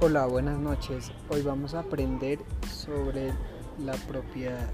Hola, buenas noches. Hoy vamos a aprender sobre la propiedad